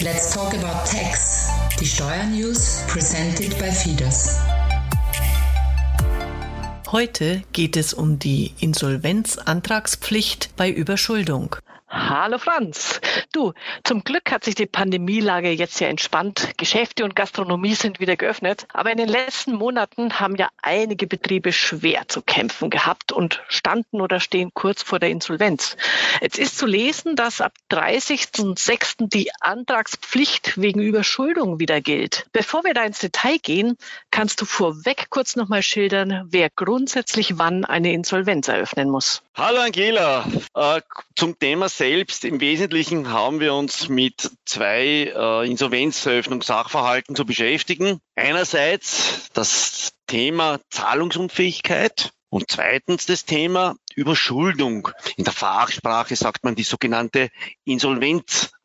Let's talk about tax. Die Steuernews presented by Fidas. Heute geht es um die Insolvenzantragspflicht bei Überschuldung. Hallo Franz. Du, zum Glück hat sich die Pandemielage jetzt ja entspannt. Geschäfte und Gastronomie sind wieder geöffnet. Aber in den letzten Monaten haben ja einige Betriebe schwer zu kämpfen gehabt und standen oder stehen kurz vor der Insolvenz. Jetzt ist zu lesen, dass ab 30.06. die Antragspflicht wegen Überschuldung wieder gilt. Bevor wir da ins Detail gehen, kannst du vorweg kurz nochmal schildern, wer grundsätzlich wann eine Insolvenz eröffnen muss. Hallo Angela. Äh, zum Thema selbst. Im Wesentlichen haben wir uns mit zwei äh, Insolvenzeröffnungssachverhalten zu beschäftigen. Einerseits das Thema Zahlungsunfähigkeit und zweitens das Thema Überschuldung. In der Fachsprache sagt man die sogenannte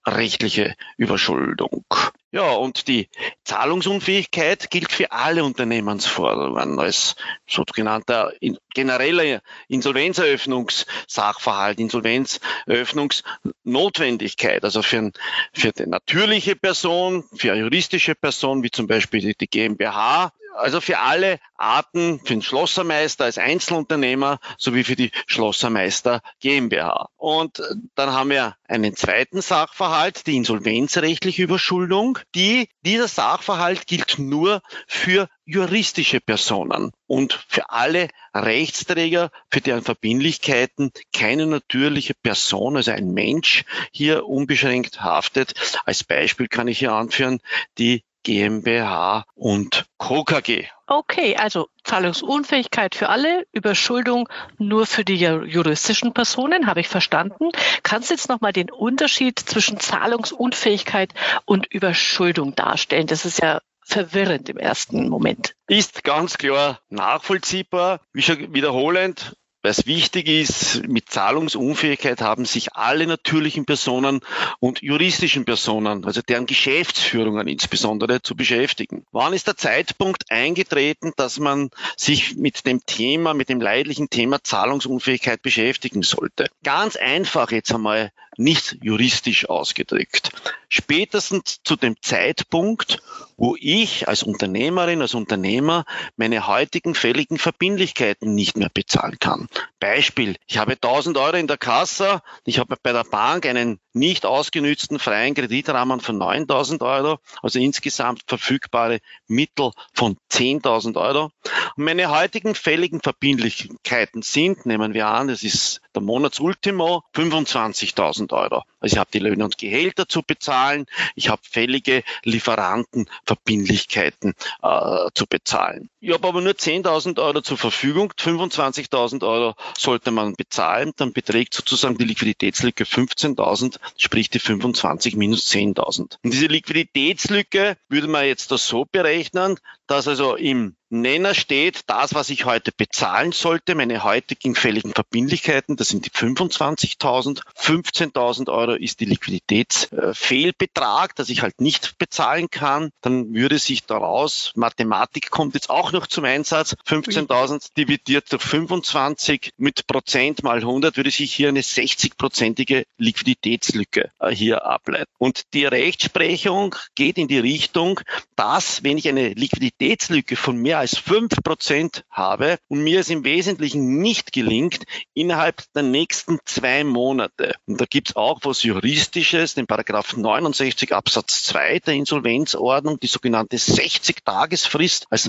insolvenzrechtliche Überschuldung. Ja, und die Zahlungsunfähigkeit gilt für alle Unternehmensforderungen als sogenannter genereller Insolvenzeröffnungssachverhalt, Insolvenzeröffnungsnotwendigkeit, also für, für die natürliche Person, für eine juristische Person, wie zum Beispiel die GmbH, also für alle Arten, für den Schlossermeister als Einzelunternehmer sowie für die Schlossermeister GmbH. Und dann haben wir einen zweiten Sachverhalt, die insolvenzrechtliche Überschuldung. Die, dieser Sachverhalt gilt nur für juristische Personen und für alle Rechtsträger, für deren Verbindlichkeiten keine natürliche Person, also ein Mensch, hier unbeschränkt haftet. Als Beispiel kann ich hier anführen die GmbH und Co. KG. Okay, also Zahlungsunfähigkeit für alle, Überschuldung nur für die juristischen Personen, habe ich verstanden. Kannst du jetzt nochmal den Unterschied zwischen Zahlungsunfähigkeit und Überschuldung darstellen? Das ist ja verwirrend im ersten Moment. Ist ganz klar nachvollziehbar. Wie schon wiederholend, was wichtig ist, mit Zahlungsunfähigkeit haben sich alle natürlichen Personen und juristischen Personen, also deren Geschäftsführungen insbesondere, zu beschäftigen. Wann ist der Zeitpunkt eingetreten, dass man sich mit dem Thema, mit dem leidlichen Thema Zahlungsunfähigkeit beschäftigen sollte? Ganz einfach jetzt einmal nicht juristisch ausgedrückt. Spätestens zu dem Zeitpunkt, wo ich als Unternehmerin, als Unternehmer meine heutigen fälligen Verbindlichkeiten nicht mehr bezahlen kann. Beispiel, ich habe 1000 Euro in der Kasse, ich habe bei der Bank einen nicht ausgenützten freien Kreditrahmen von 9000 Euro, also insgesamt verfügbare Mittel von 10.000 Euro. Und meine heutigen fälligen Verbindlichkeiten sind, nehmen wir an, das ist der Monatsultimo, 25.000 Euro. Also ich habe die Löhne und Gehälter zu bezahlen, ich habe fällige Lieferantenverbindlichkeiten äh, zu bezahlen. Ich habe aber nur 10.000 Euro zur Verfügung, 25.000 Euro sollte man bezahlen, dann beträgt sozusagen die Liquiditätslücke 15.000, sprich die 25 minus 10.000. Und diese Liquiditätslücke würde man jetzt das so berechnen, dass also im Nenner steht, das, was ich heute bezahlen sollte, meine heutigen fälligen Verbindlichkeiten, das sind die 25.000. 15.000 Euro ist die Liquiditätsfehlbetrag, dass ich halt nicht bezahlen kann. Dann würde sich daraus, Mathematik kommt jetzt auch noch zum Einsatz, 15.000 dividiert durch 25 mit Prozent mal 100 würde sich hier eine 60-prozentige Liquiditätslücke äh, hier ableiten. Und die Rechtsprechung geht in die Richtung, dass, wenn ich eine Liquiditätslücke von mehr als fünf Prozent habe und mir es im Wesentlichen nicht gelingt, innerhalb der nächsten zwei Monate, und da gibt es auch was Juristisches, den Paragraph 69 Absatz 2 der Insolvenzordnung, die sogenannte 60-Tagesfrist als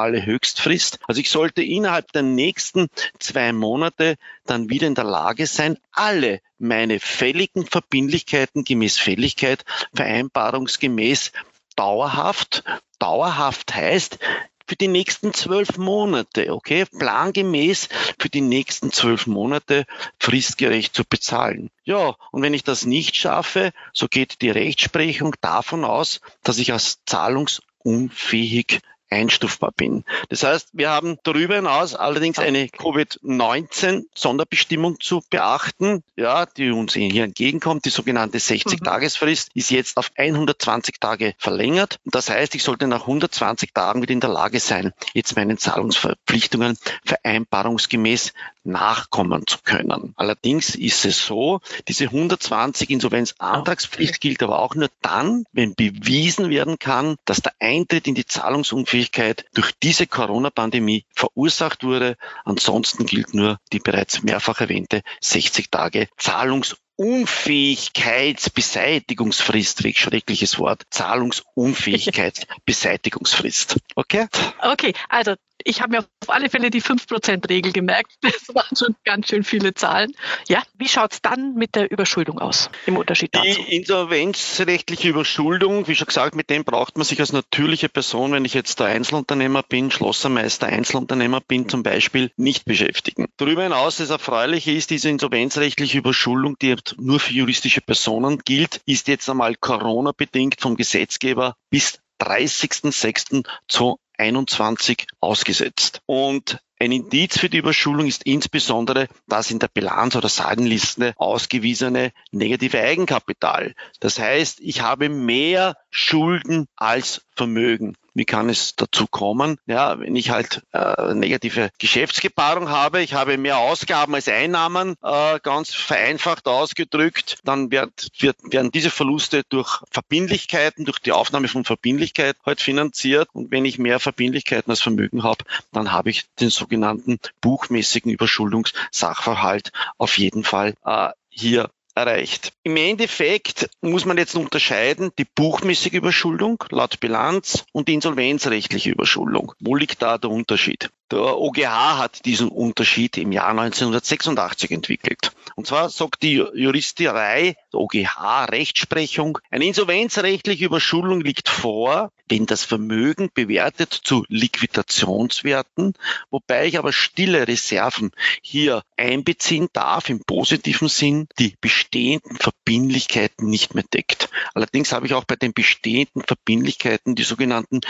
maximale Höchstfrist. Also ich sollte innerhalb der nächsten zwei Monate dann wieder in der Lage sein, alle meine fälligen Verbindlichkeiten gemäß Fälligkeit vereinbarungsgemäß dauerhaft. Dauerhaft heißt, für die nächsten zwölf Monate, okay, plangemäß für die nächsten zwölf Monate fristgerecht zu bezahlen. Ja, und wenn ich das nicht schaffe, so geht die Rechtsprechung davon aus, dass ich als zahlungsunfähig einstufbar bin. Das heißt, wir haben darüber hinaus allerdings eine Covid-19-Sonderbestimmung zu beachten, ja, die uns hier entgegenkommt. Die sogenannte 60-Tagesfrist ist jetzt auf 120 Tage verlängert. Das heißt, ich sollte nach 120 Tagen wieder in der Lage sein, jetzt meinen Zahlungsverpflichtungen vereinbarungsgemäß nachkommen zu können. Allerdings ist es so, diese 120 Insolvenzantragspflicht gilt aber auch nur dann, wenn bewiesen werden kann, dass der Eintritt in die Zahlungsunfähigkeit durch diese Corona-Pandemie verursacht wurde. Ansonsten gilt nur die bereits mehrfach erwähnte 60 Tage Zahlungsunfähigkeitsbeseitigungsfrist, welch schreckliches Wort, Zahlungsunfähigkeitsbeseitigungsfrist. Okay? Okay, also ich habe mir auf alle Fälle die 5%-Regel gemerkt. Das waren schon ganz schön viele Zahlen. Ja, wie schaut es dann mit der Überschuldung aus im Unterschied dazu? Die insolvenzrechtliche Überschuldung, wie schon gesagt, mit dem braucht man sich als natürliche Person, wenn ich jetzt der Einzelunternehmer bin, Schlossermeister, Einzelunternehmer bin zum Beispiel, nicht beschäftigen. Darüber hinaus, das Erfreuliche ist, diese insolvenzrechtliche Überschuldung, die nur für juristische Personen gilt, ist jetzt einmal Corona-bedingt vom Gesetzgeber bis 30.06. zu 21 ausgesetzt. Und ein Indiz für die Überschuldung ist insbesondere das in der Bilanz- oder Saldenliste ausgewiesene negative Eigenkapital. Das heißt, ich habe mehr Schulden als Vermögen. Wie kann es dazu kommen? Ja, wenn ich halt äh, negative Geschäftsgebarung habe, ich habe mehr Ausgaben als Einnahmen, äh, ganz vereinfacht ausgedrückt, dann wird, wird, werden diese Verluste durch Verbindlichkeiten, durch die Aufnahme von Verbindlichkeit halt finanziert. Und wenn ich mehr Verbindlichkeiten als Vermögen habe, dann habe ich den sogenannten buchmäßigen Überschuldungssachverhalt auf jeden Fall äh, hier erreicht. Im Endeffekt muss man jetzt unterscheiden die buchmäßige Überschuldung laut Bilanz und die insolvenzrechtliche Überschuldung. Wo liegt da der Unterschied? Der OGH hat diesen Unterschied im Jahr 1986 entwickelt. Und zwar sagt die Juristerei, OGH Rechtsprechung, eine insolvenzrechtliche Überschuldung liegt vor, wenn das Vermögen bewertet zu Liquidationswerten, wobei ich aber stille Reserven hier einbeziehen darf im positiven Sinn, die bestehenden Verbindlichkeiten nicht mehr deckt. Allerdings habe ich auch bei den bestehenden Verbindlichkeiten die sogenannten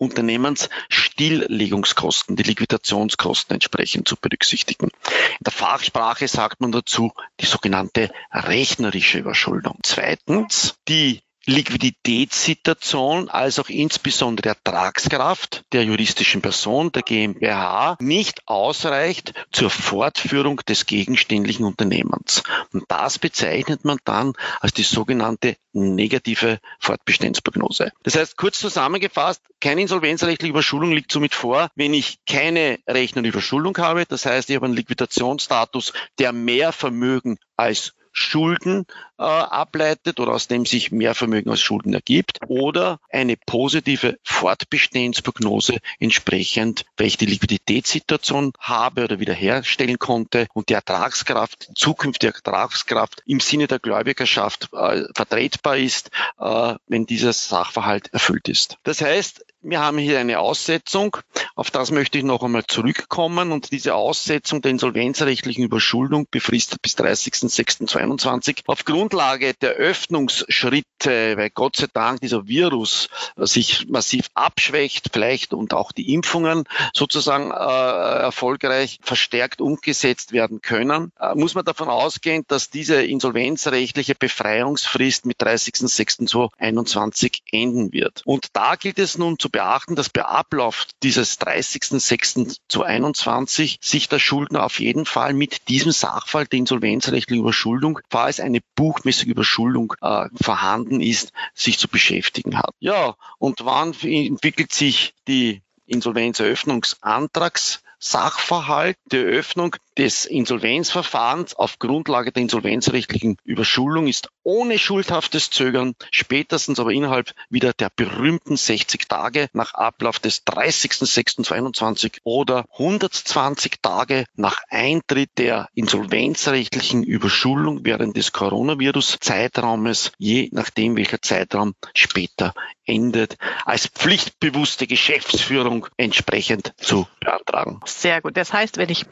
Unternehmensstilllegungskosten, die Liquidationskosten entsprechend zu berücksichtigen. In der Fachsprache sagt man dazu die sogenannte rechnerische Überschuldung. Zweitens, die Liquiditätssituation als auch insbesondere Ertragskraft der juristischen Person, der GmbH, nicht ausreicht zur Fortführung des gegenständlichen Unternehmens. Und das bezeichnet man dann als die sogenannte negative Fortbestandsprognose. Das heißt, kurz zusammengefasst, keine insolvenzrechtliche Überschuldung liegt somit vor, wenn ich keine Rechnerüberschuldung habe. Das heißt, ich habe einen Liquidationsstatus, der mehr Vermögen als Schulden äh, ableitet oder aus dem sich mehr Vermögen als Schulden ergibt oder eine positive Fortbestehensprognose entsprechend, weil ich die Liquiditätssituation habe oder wiederherstellen konnte und die Ertragskraft, zukünftige Ertragskraft im Sinne der Gläubigerschaft äh, vertretbar ist, äh, wenn dieser Sachverhalt erfüllt ist. Das heißt, wir haben hier eine Aussetzung, auf das möchte ich noch einmal zurückkommen. Und diese Aussetzung der insolvenzrechtlichen Überschuldung befristet bis 30.06.22 auf Grundlage der Öffnungsschritte, weil Gott sei Dank dieser Virus sich massiv abschwächt, vielleicht und auch die Impfungen sozusagen äh, erfolgreich verstärkt umgesetzt werden können, äh, muss man davon ausgehen, dass diese insolvenzrechtliche Befreiungsfrist mit 30.06.2021 enden wird. Und da gilt es nun zu beachten, dass bei Ablauf dieses 30.06.2021 sich der Schuldner auf jeden Fall mit diesem Sachverhalt der insolvenzrechtlichen Überschuldung, falls eine buchmäßige Überschuldung äh, vorhanden ist, sich zu beschäftigen hat. Ja, und wann entwickelt sich die Insolvenzeröffnungsantrags Sachverhalt der Öffnung des Insolvenzverfahrens auf Grundlage der insolvenzrechtlichen Überschuldung ist ohne schuldhaftes Zögern, spätestens aber innerhalb wieder der berühmten 60 Tage nach Ablauf des 30.06.2021 oder 120 Tage nach Eintritt der insolvenzrechtlichen Überschuldung während des Coronavirus-Zeitraumes, je nachdem welcher Zeitraum später endet, als pflichtbewusste Geschäftsführung entsprechend zu beantragen. Sehr gut. Das heißt, wenn ich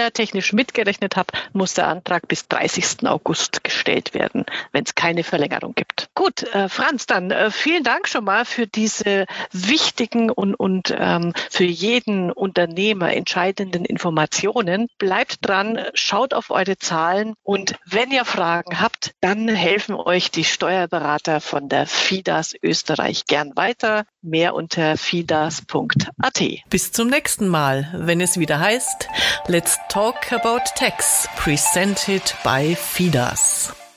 kalendertechnisch mitgerechnet habe, muss der Antrag bis 30. August gestellt werden, wenn es keine Verlängerung gibt. Gut, äh, Franz, dann äh, vielen Dank schon mal für diese wichtigen und, und ähm, für jeden Unternehmer entscheidenden Informationen. Bleibt dran, schaut auf eure Zahlen und wenn ihr Fragen habt, dann helfen euch die Steuerberater von der FIDAS Österreich gern weiter. Mehr unter fidas.at. Bis zum nächsten Mal, wenn es wieder heißt, Let's Talk about Tax, presented by FIDAS.